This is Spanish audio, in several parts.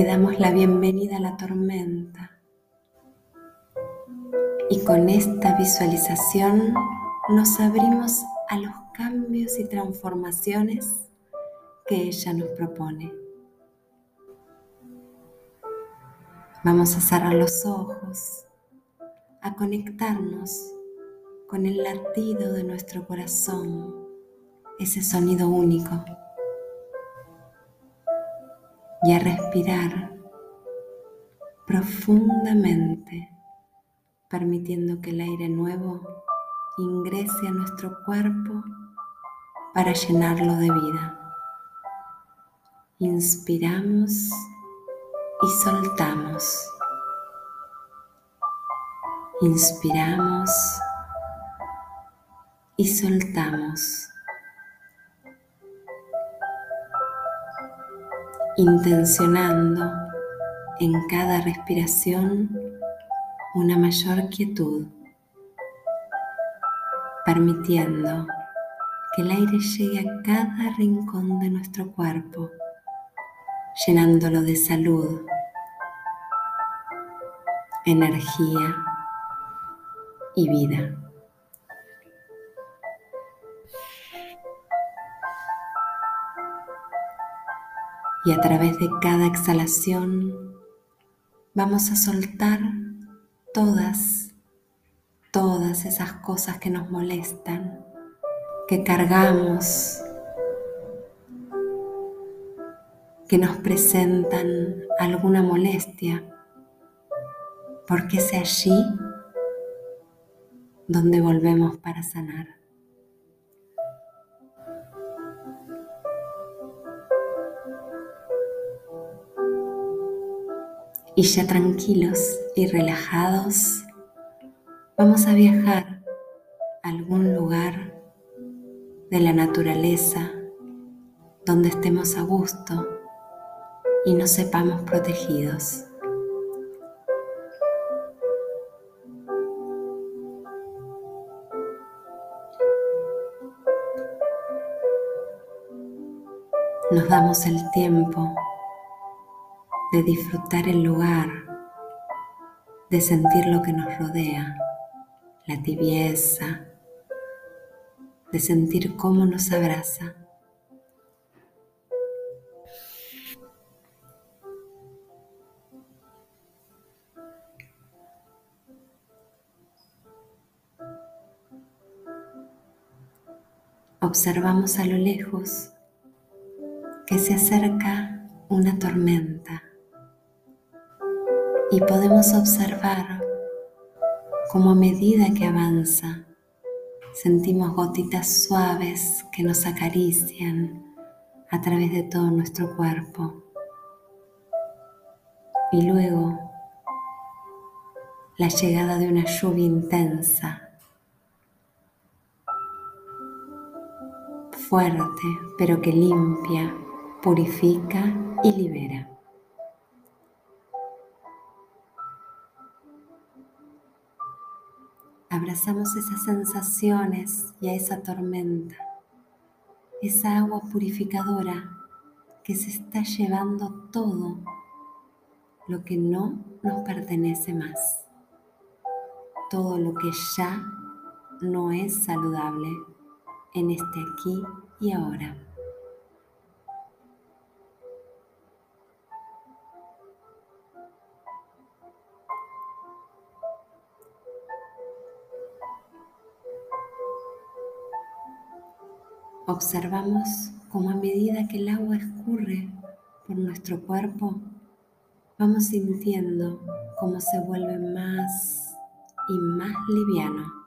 le damos la bienvenida a la tormenta. Y con esta visualización nos abrimos a los cambios y transformaciones que ella nos propone. Vamos a cerrar los ojos, a conectarnos con el latido de nuestro corazón, ese sonido único, y a respirar profundamente, permitiendo que el aire nuevo ingrese a nuestro cuerpo para llenarlo de vida. Inspiramos y soltamos. Inspiramos y soltamos. Intencionando en cada respiración una mayor quietud, permitiendo que el aire llegue a cada rincón de nuestro cuerpo llenándolo de salud, energía y vida. Y a través de cada exhalación vamos a soltar todas, todas esas cosas que nos molestan, que cargamos que nos presentan alguna molestia, porque es allí donde volvemos para sanar. Y ya tranquilos y relajados, vamos a viajar a algún lugar de la naturaleza donde estemos a gusto y nos sepamos protegidos. Nos damos el tiempo de disfrutar el lugar, de sentir lo que nos rodea, la tibieza, de sentir cómo nos abraza. observamos a lo lejos que se acerca una tormenta y podemos observar cómo a medida que avanza sentimos gotitas suaves que nos acarician a través de todo nuestro cuerpo. Y luego la llegada de una lluvia intensa fuerte, pero que limpia, purifica y libera. Abrazamos esas sensaciones y a esa tormenta, esa agua purificadora que se está llevando todo lo que no nos pertenece más, todo lo que ya no es saludable en este aquí y ahora. Observamos cómo a medida que el agua escurre por nuestro cuerpo, vamos sintiendo cómo se vuelve más y más liviano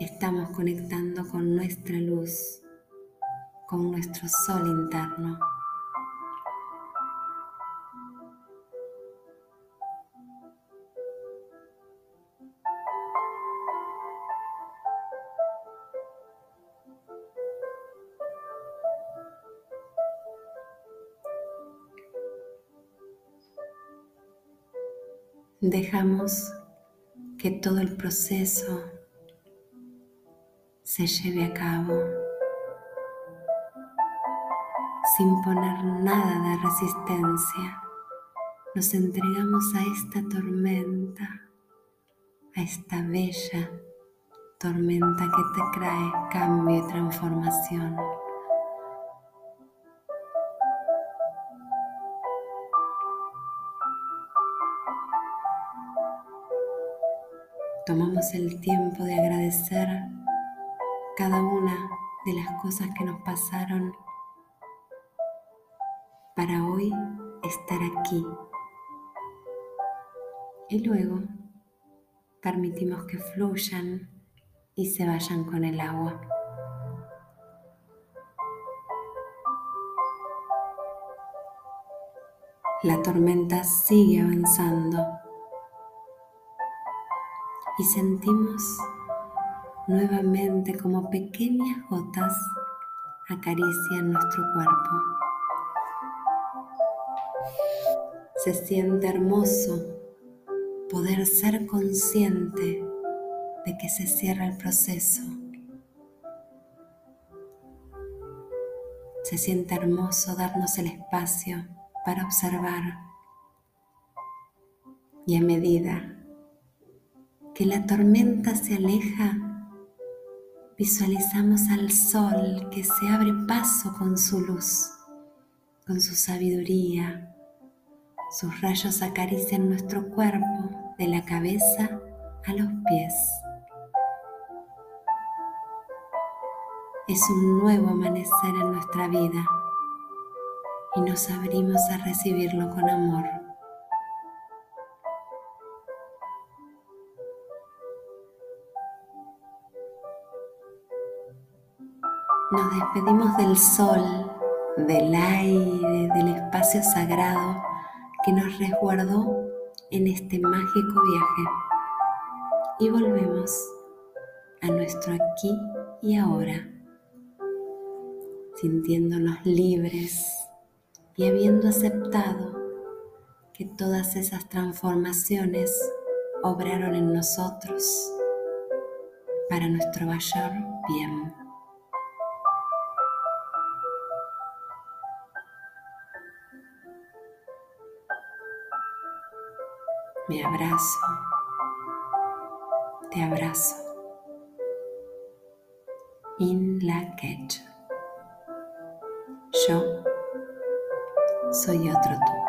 estamos conectando con nuestra luz, con nuestro sol interno. Dejamos que todo el proceso se lleve a cabo sin poner nada de resistencia, nos entregamos a esta tormenta, a esta bella tormenta que te trae cambio y transformación. Tomamos el tiempo de agradecer cada una de las cosas que nos pasaron para hoy estar aquí. Y luego permitimos que fluyan y se vayan con el agua. La tormenta sigue avanzando y sentimos nuevamente como pequeñas gotas acarician nuestro cuerpo. Se siente hermoso poder ser consciente de que se cierra el proceso. Se siente hermoso darnos el espacio para observar y a medida que la tormenta se aleja, visualizamos al sol que se abre paso con su luz, con su sabiduría. Sus rayos acarician nuestro cuerpo de la cabeza a los pies. es un nuevo amanecer en nuestra vida y nos abrimos a recibirlo con amor. Nos despedimos del sol, del aire, del espacio sagrado que nos resguardó en este mágico viaje y volvemos a nuestro aquí y ahora sintiéndonos libres y habiendo aceptado que todas esas transformaciones obraron en nosotros para nuestro mayor bien. Me abrazo, te abrazo. In la quecha. Yo soy otro tú.